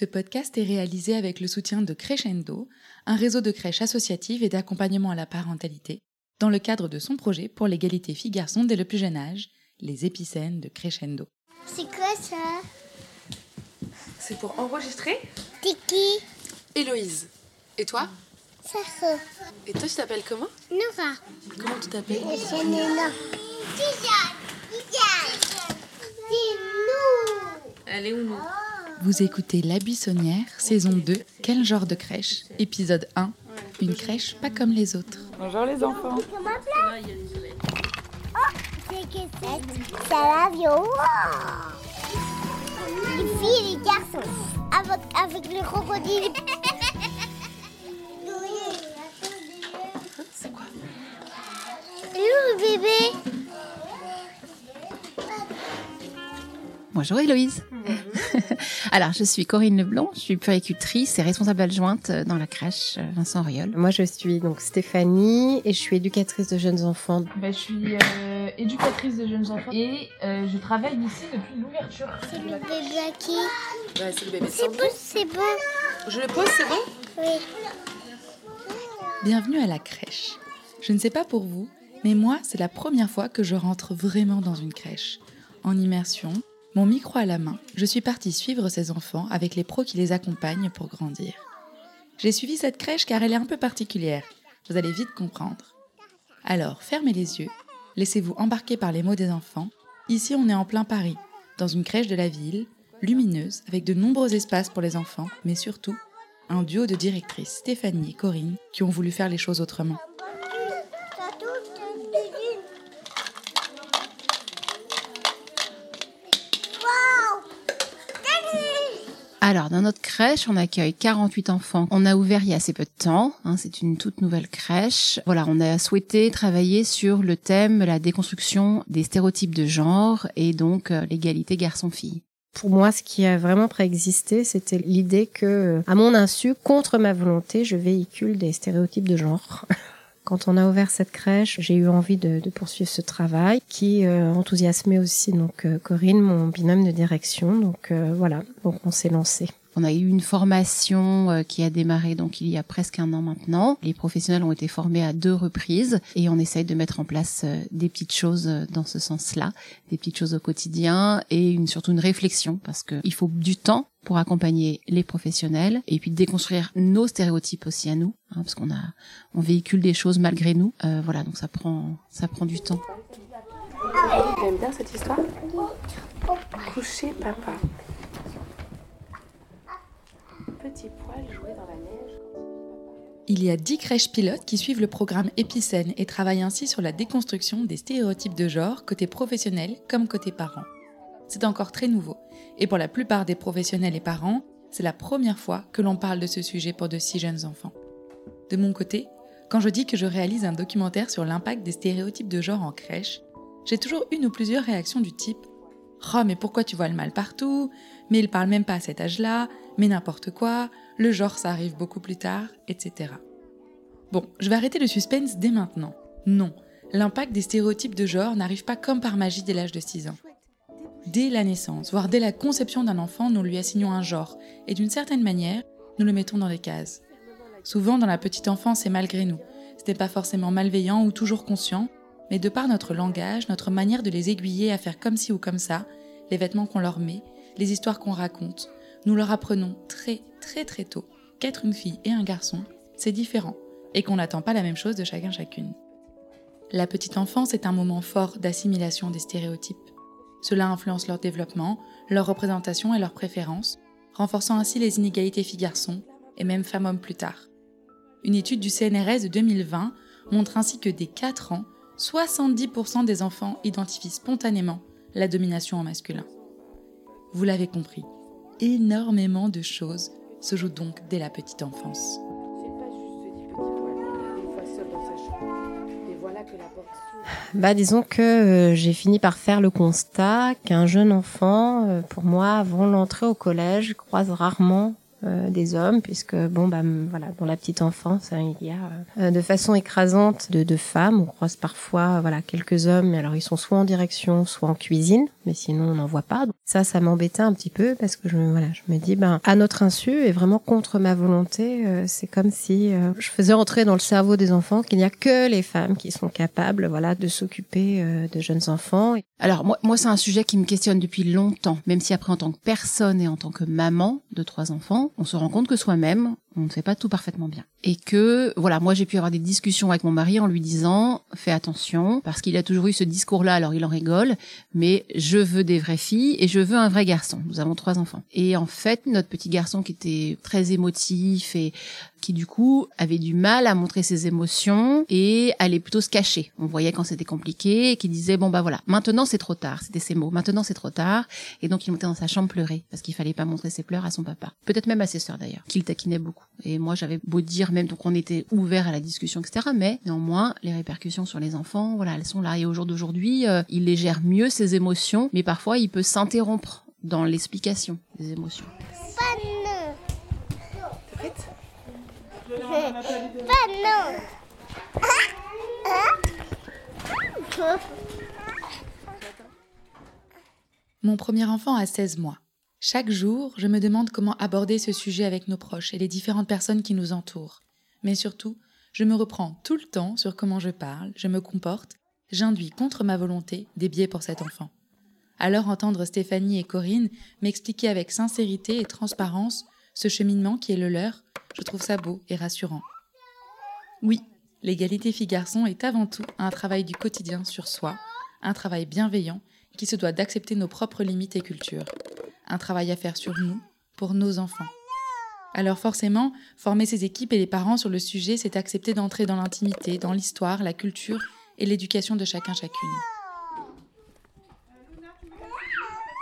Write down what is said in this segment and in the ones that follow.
Ce podcast est réalisé avec le soutien de Crescendo, un réseau de crèches associatives et d'accompagnement à la parentalité, dans le cadre de son projet pour l'égalité filles-garçons dès le plus jeune âge, les épicènes de Crescendo. C'est quoi ça? C'est pour enregistrer? Tiki, Héloïse. Et toi? Sarah, Et toi, tu t'appelles comment? Nora, Comment tu t'appelles? C'est. Elle est où nous? Vous écoutez La Buissonnière, saison 2, Quel genre de crèche? Épisode 1, Une crèche pas comme les autres. Bonjour les enfants. C'est que c'est ça l'avion. Les filles et les garçons. Avec, avec le crocodile. C'est quoi le bébé Bonjour Héloïse. Alors, je suis Corinne Leblanc, je suis puéricultrice et responsable adjointe dans la crèche Vincent Auriol. Moi, je suis donc Stéphanie et je suis éducatrice de jeunes enfants. Ben, je suis euh, éducatrice de jeunes enfants et euh, je travaille ici depuis l'ouverture. C'est le bébé à qui Bah, c'est le bébé de C'est bon, c'est bon. Je le pose, c'est bon? Oui. Bienvenue à la crèche. Je ne sais pas pour vous, mais moi, c'est la première fois que je rentre vraiment dans une crèche. En immersion, mon micro à la main, je suis partie suivre ces enfants avec les pros qui les accompagnent pour grandir. J'ai suivi cette crèche car elle est un peu particulière. Vous allez vite comprendre. Alors, fermez les yeux, laissez-vous embarquer par les mots des enfants. Ici, on est en plein Paris, dans une crèche de la ville, lumineuse, avec de nombreux espaces pour les enfants, mais surtout un duo de directrices, Stéphanie et Corinne, qui ont voulu faire les choses autrement. Alors, dans notre crèche, on accueille 48 enfants. On a ouvert il y a assez peu de temps. hein, c'est une toute nouvelle crèche. Voilà, on a souhaité travailler sur le thème la déconstruction des stéréotypes de genre et donc euh, l'égalité garçon-fille. Pour moi, ce qui a vraiment préexisté, c'était l'idée que, à mon insu, contre ma volonté, je véhicule des stéréotypes de genre. Quand on a ouvert cette crèche, j'ai eu envie de, poursuivre ce travail qui euh, enthousiasmait aussi donc euh, Corinne, mon binôme de direction. Donc euh, voilà, donc on s'est lancé. On a eu une formation qui a démarré donc il y a presque un an maintenant. Les professionnels ont été formés à deux reprises et on essaye de mettre en place des petites choses dans ce sens-là, des petites choses au quotidien et une, surtout une réflexion parce que il faut du temps pour accompagner les professionnels et puis déconstruire nos stéréotypes aussi à nous hein, parce qu'on a on véhicule des choses malgré nous. Euh, voilà donc ça prend ça prend du temps. T'aimes bien cette histoire? Coucher papa. Petit poil jouer dans la neige. Il y a 10 crèches pilotes qui suivent le programme Épicène et travaillent ainsi sur la déconstruction des stéréotypes de genre côté professionnel comme côté parents. C'est encore très nouveau et pour la plupart des professionnels et parents, c'est la première fois que l'on parle de ce sujet pour de si jeunes enfants. De mon côté, quand je dis que je réalise un documentaire sur l'impact des stéréotypes de genre en crèche, j'ai toujours une ou plusieurs réactions du type Oh, mais pourquoi tu vois le mal partout? Mais il parle même pas à cet âge-là, mais n'importe quoi, le genre ça arrive beaucoup plus tard, etc. Bon, je vais arrêter le suspense dès maintenant. Non, l'impact des stéréotypes de genre n'arrive pas comme par magie dès l'âge de 6 ans. Dès la naissance, voire dès la conception d'un enfant, nous lui assignons un genre, et d'une certaine manière, nous le mettons dans des cases. Souvent dans la petite enfance et malgré nous. Ce n'est pas forcément malveillant ou toujours conscient, mais de par notre langage, notre manière de les aiguiller à faire comme ci ou comme ça, les vêtements qu'on leur met, les histoires qu'on raconte, nous leur apprenons très très très tôt qu'être une fille et un garçon, c'est différent, et qu'on n'attend pas la même chose de chacun chacune. La petite enfance est un moment fort d'assimilation des stéréotypes. Cela influence leur développement, leur représentation et leurs préférences, renforçant ainsi les inégalités filles-garçons et même femmes-hommes plus tard. Une étude du CNRS de 2020 montre ainsi que dès 4 ans, 70% des enfants identifient spontanément la domination en masculin. Vous l'avez compris, énormément de choses se jouent donc dès la petite enfance. Bah, disons que euh, j'ai fini par faire le constat qu'un jeune enfant, euh, pour moi, avant l'entrée au collège, croise rarement euh, des hommes, puisque bon bah voilà, dans la petite enfance, hein, il y a euh, de façon écrasante de, de, femmes. On croise parfois voilà quelques hommes, mais alors ils sont soit en direction, soit en cuisine, mais sinon on n'en voit pas. Ça, ça m'embêtait un petit peu parce que je voilà, je me dis ben à notre insu et vraiment contre ma volonté, euh, c'est comme si je faisais entrer dans le cerveau des enfants qu'il n'y a que les femmes qui sont capables voilà de s'occuper de jeunes enfants. Alors moi, moi c'est un sujet qui me questionne depuis longtemps, même si après en tant que personne et en tant que maman de trois enfants on se rend compte que soi-même, on ne fait pas tout parfaitement bien. Et que, voilà, moi j'ai pu avoir des discussions avec mon mari en lui disant, fais attention, parce qu'il a toujours eu ce discours-là, alors il en rigole, mais je veux des vraies filles et je veux un vrai garçon. Nous avons trois enfants. Et en fait, notre petit garçon qui était très émotif et qui du coup avait du mal à montrer ses émotions et allait plutôt se cacher. On voyait quand c'était compliqué et qui disait bon bah voilà, maintenant c'est trop tard, c'était ses mots. Maintenant c'est trop tard et donc il montait dans sa chambre pleurer parce qu'il fallait pas montrer ses pleurs à son papa. Peut-être même à ses sœurs d'ailleurs, qu'il taquinait beaucoup. Et moi j'avais beau dire même donc on était ouvert à la discussion etc. Mais néanmoins les répercussions sur les enfants, voilà, elles sont là et au jour d'aujourd'hui euh, il les gère mieux ses émotions, mais parfois il peut s'interrompre dans l'explication des émotions. Mon premier enfant a 16 mois. Chaque jour, je me demande comment aborder ce sujet avec nos proches et les différentes personnes qui nous entourent. Mais surtout, je me reprends tout le temps sur comment je parle, je me comporte, j'induis contre ma volonté des biais pour cet enfant. Alors entendre Stéphanie et Corinne m'expliquer avec sincérité et transparence ce cheminement qui est le leur, je trouve ça beau et rassurant. Oui, l'égalité filles-garçons est avant tout un travail du quotidien sur soi, un travail bienveillant qui se doit d'accepter nos propres limites et cultures, un travail à faire sur nous, pour nos enfants. Alors forcément, former ces équipes et les parents sur le sujet, c'est accepter d'entrer dans l'intimité, dans l'histoire, la culture et l'éducation de chacun chacune.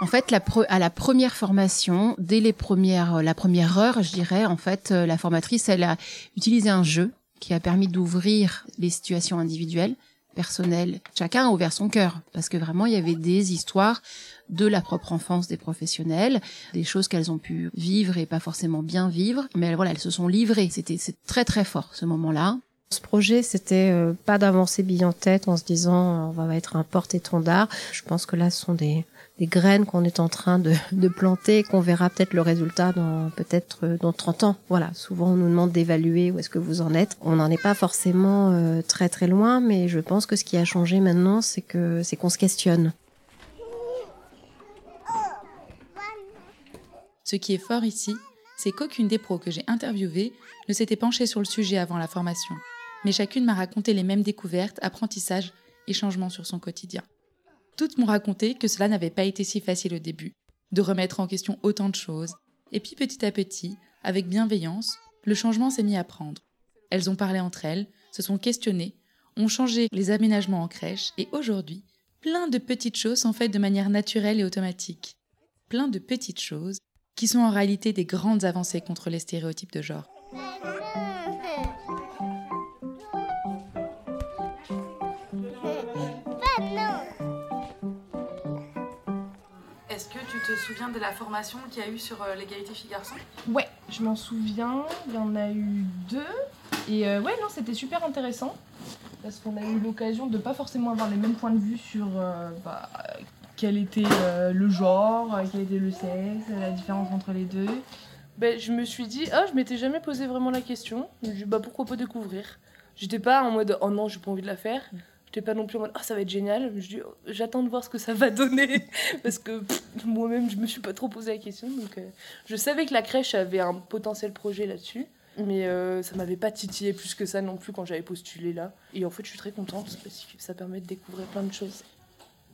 En fait, à la première formation, dès les premières, la première heure, je dirais, en fait, euh, la formatrice, elle a utilisé un jeu qui a permis d'ouvrir les situations individuelles, personnelles. Chacun a ouvert son cœur parce que vraiment, il y avait des histoires de la propre enfance des professionnels, des choses qu'elles ont pu vivre et pas forcément bien vivre, mais voilà, elles se sont livrées. C'était très très fort ce moment-là. Ce projet, c'était euh, pas d'avancer bille en tête en se disant on va être un porte-étendard. Je pense que là, ce sont des graines qu'on est en train de, planter et qu'on verra peut-être le résultat dans peut-être euh, dans 30 ans. Voilà, souvent on nous demande d'évaluer où est-ce que vous en êtes. On n'en est pas forcément euh, très très loin, mais je pense que ce qui a changé maintenant, c'est que c'est qu'on se questionne. Ce qui est fort ici, c'est qu'aucune des pros que j'ai interviewées ne s'était penchée sur le sujet avant la formation, mais chacune m'a raconté les mêmes découvertes, apprentissages et changements sur son quotidien. Toutes m'ont raconté que cela n'avait pas été si facile au début, de remettre en question autant de choses, et puis petit à petit, avec bienveillance, le changement s'est mis à prendre. Elles ont parlé entre elles, se sont questionnées, ont changé les aménagements en crèche, et aujourd'hui, plein de petites choses sont faites de manière naturelle et automatique. Plein de petites choses qui sont en réalité des grandes avancées contre les stéréotypes de genre. Te souviens de la formation qu'il y a eu sur euh, l'égalité filles-garçons? Ouais, je m'en souviens. Il y en a eu deux. Et euh, ouais, non, c'était super intéressant. Parce qu'on a eu l'occasion de pas forcément avoir les mêmes points de vue sur euh, bah, quel était le genre, quel était le sexe, la différence entre les deux. Ben, je me suis dit, ah, je m'étais jamais posé vraiment la question. Je me suis dit, bah, pourquoi pas découvrir? J'étais pas en mode, oh non, j'ai pas envie de la faire. J'étais pas non plus en mode, ah, ça va être génial. Oh, j'attends de voir ce que ça va donner. Parce que moi-même, je me suis pas trop posé la question. Donc, euh, je savais que la crèche avait un potentiel projet là-dessus. mais euh, ça m'avait pas titillé plus que ça non plus quand j'avais postulé là. Et en fait, je suis très contente parce que ça permet de découvrir plein de choses.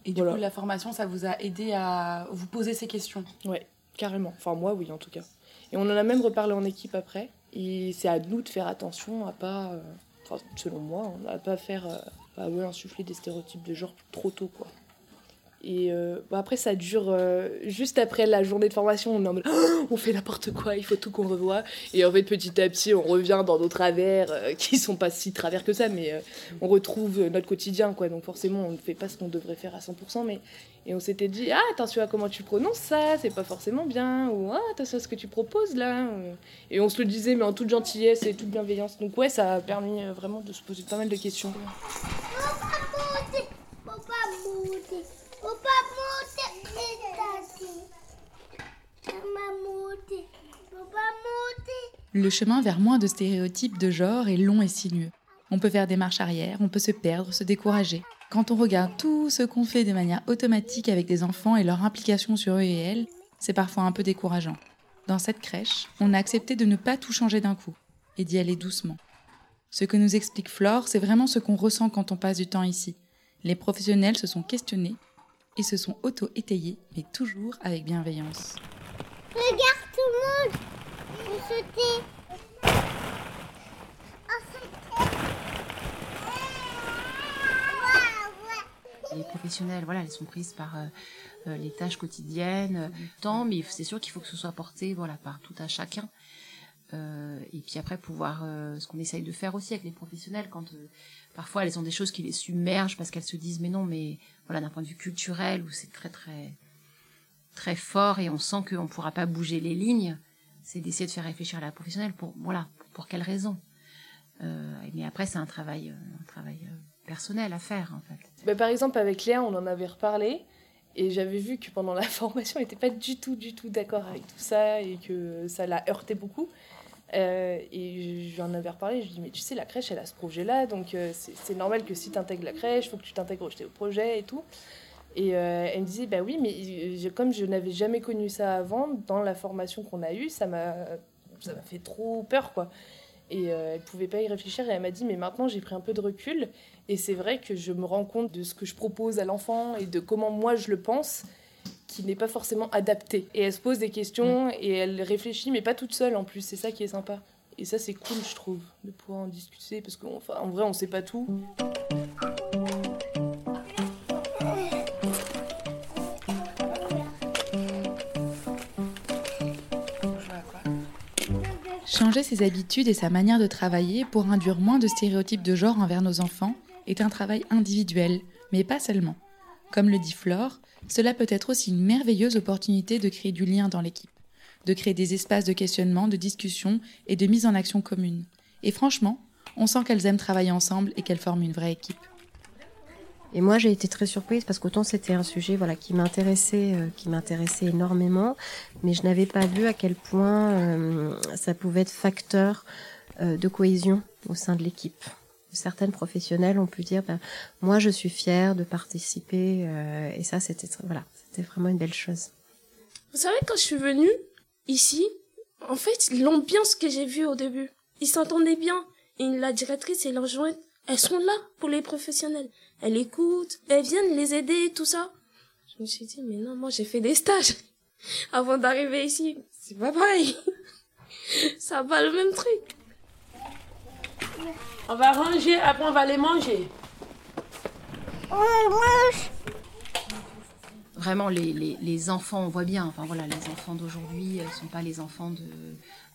Et du coup, la formation, ça vous a aidé à vous poser ces questions? Ouais, carrément. Enfin, moi, oui, en tout cas. Et on en a même reparlé en équipe après. Et c'est à nous de faire attention à pas, euh, selon moi, à pas faire, euh, à insuffler des stéréotypes de genre trop tôt, quoi. Et euh, après, ça dure euh, juste après la journée de formation. On est en mode, on fait n'importe quoi, il faut tout qu'on revoie. Et en fait, petit à petit, on revient dans nos travers euh, qui sont pas si travers que ça, mais on retrouve notre quotidien, quoi. Donc forcément, on ne fait pas ce qu'on devrait faire à 100%. Mais... Et on s'était dit, ah, attention à comment tu prononces ça, c'est pas forcément bien. Ou ah, attention à ce que tu proposes là? Et on se le disait, mais en toute gentillesse et toute bienveillance. Donc ouais, ça a permis vraiment de se poser pas mal de questions. Le chemin vers moins de stéréotypes de genre est long et sinueux. On peut faire des marches arrière, on peut se perdre, se décourager. Quand on regarde tout ce qu'on fait de manière automatique avec des enfants et leur implication sur eux et elles, c'est parfois un peu décourageant. Dans cette crèche, on a accepté de ne pas tout changer d'un coup et d'y aller doucement. Ce que nous explique Flore, c'est vraiment ce qu'on ressent quand on passe du temps ici. Les professionnels se sont questionnés et se sont auto-étayés, mais toujours avec bienveillance. Regarde tout le monde Les professionnels, voilà, elles sont prises par euh, euh, les tâches quotidiennes, du temps, mais c'est sûr qu'il faut que ce soit porté, voilà, par tout à chacun. Euh, et puis après pouvoir, ce qu'on essaye de faire aussi avec les professionnels, quand parfois elles ont des choses qui les submergent parce qu'elles se disent mais non, mais voilà, d'un point de vue culturel où c'est très très très fort et on sent qu'on ne pourra pas bouger les lignes, c'est d'essayer de faire réfléchir à la professionnelle pour voilà pour quelles raisons. Euh, mais après c'est un travail euh, un travail euh, personnel à faire en fait. Bah, par exemple avec Léa on en avait reparlé et j'avais vu que pendant la formation elle n'était pas du tout du tout d'accord avec tout ça et que ça l'a heurté beaucoup. et je lui en avais reparlé, je lui ai dit, mais tu sais, la crèche, elle a ce projet-là, donc c'est normal que si tu intègres la crèche, il faut que tu t'intègres au projet et tout. Et euh, elle me disait, bah oui, mais comme je n'avais jamais connu ça avant, dans la formation qu'on a eue, ça m'a fait trop peur, quoi. Et euh, elle pouvait pas y réfléchir et elle m'a dit, mais maintenant j'ai pris un peu de recul et c'est vrai que je me rends compte de ce que je propose à l'enfant et de comment moi je le pense qui n'est pas forcément adapté. Et elle se pose des questions et elle réfléchit, mais pas toute seule en plus, c'est ça qui est sympa. Et ça c'est cool, je trouve, de pouvoir en discuter parce qu'en en vrai on sait pas tout. Changer ses habitudes et sa manière de travailler pour induire moins de stéréotypes de genre envers nos enfants est un travail individuel, mais pas seulement. Comme le dit Flore, cela peut être aussi une merveilleuse opportunité de créer du lien dans l'équipe, de créer des espaces de questionnement, de discussion et de mise en action commune. Et franchement, on sent qu'elles aiment travailler ensemble et qu'elles forment une vraie équipe. Et moi, j'ai été très surprise parce qu'autant c'était un sujet voilà qui m'intéressait, euh, qui m'intéressait énormément, mais je n'avais pas vu à quel point euh, ça pouvait être facteur euh, de cohésion au sein de l'équipe. Certaines professionnelles ont pu dire, ben, moi, je suis fière de participer, et ça, c'était voilà, c'était vraiment une belle chose. Vous savez, quand je suis venue ici, en fait, l'ambiance que j'ai vue au début, ils s'entendaient bien. Et la directrice et l'adjointe, elles sont là pour les professionnels elle écoute, elle vient les aider, tout ça. Je me suis dit, mais non, moi j'ai fait des stages avant d'arriver ici. C'est pas pareil. ça va le même truc. On va ranger, après on va les manger. Vraiment, les, les, les, enfants, on voit bien, enfin voilà, les enfants d'aujourd'hui ne sont pas les enfants de,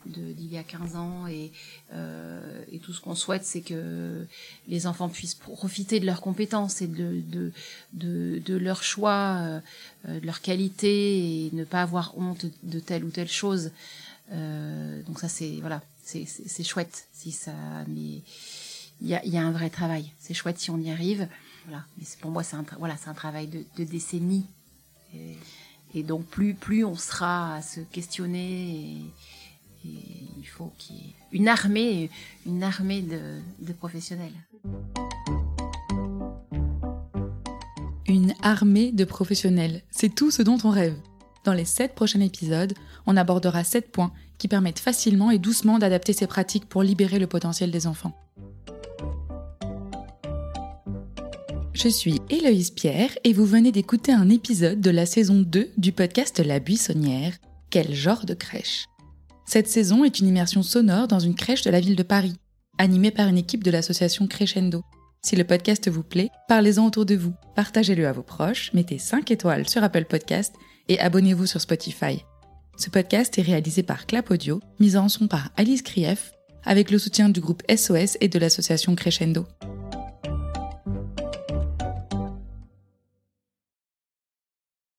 d'il y a 15 ans et, euh, et tout ce qu'on souhaite c'est que les enfants puissent profiter de leurs compétences et de, de, de, de leur choix, euh, de leur qualité et ne pas avoir honte de telle ou telle chose. Euh, donc ça c'est voilà, c'est, chouette si ça mais il y a, un vrai travail. C'est chouette si on y arrive. Voilà, mais pour moi c'est un travail de, de décennies. Et, donc plus on sera à se questionner il faut qu'il y ait une armée, une armée de, professionnels. Une armée de professionnels, c'est tout ce dont on rêve. Dans les sept prochains épisodes, on abordera sept points qui permettent facilement et doucement d'adapter ces pratiques pour libérer le potentiel des enfants. Je suis Héloïse Pierre et vous venez d'écouter un épisode de la saison 2 du podcast La Buissonnière. Quel genre de crèche Cette saison est une immersion sonore dans une crèche de la ville de Paris, animée par une équipe de l'association Crescendo. Si le podcast vous plaît, parlez-en autour de vous, partagez-le à vos proches, mettez 5 étoiles sur Apple Podcast et abonnez-vous sur Spotify. Ce podcast est réalisé par Clap Audio, mis en son par Alice Krief, avec le soutien du groupe SOS et de l'association Crescendo.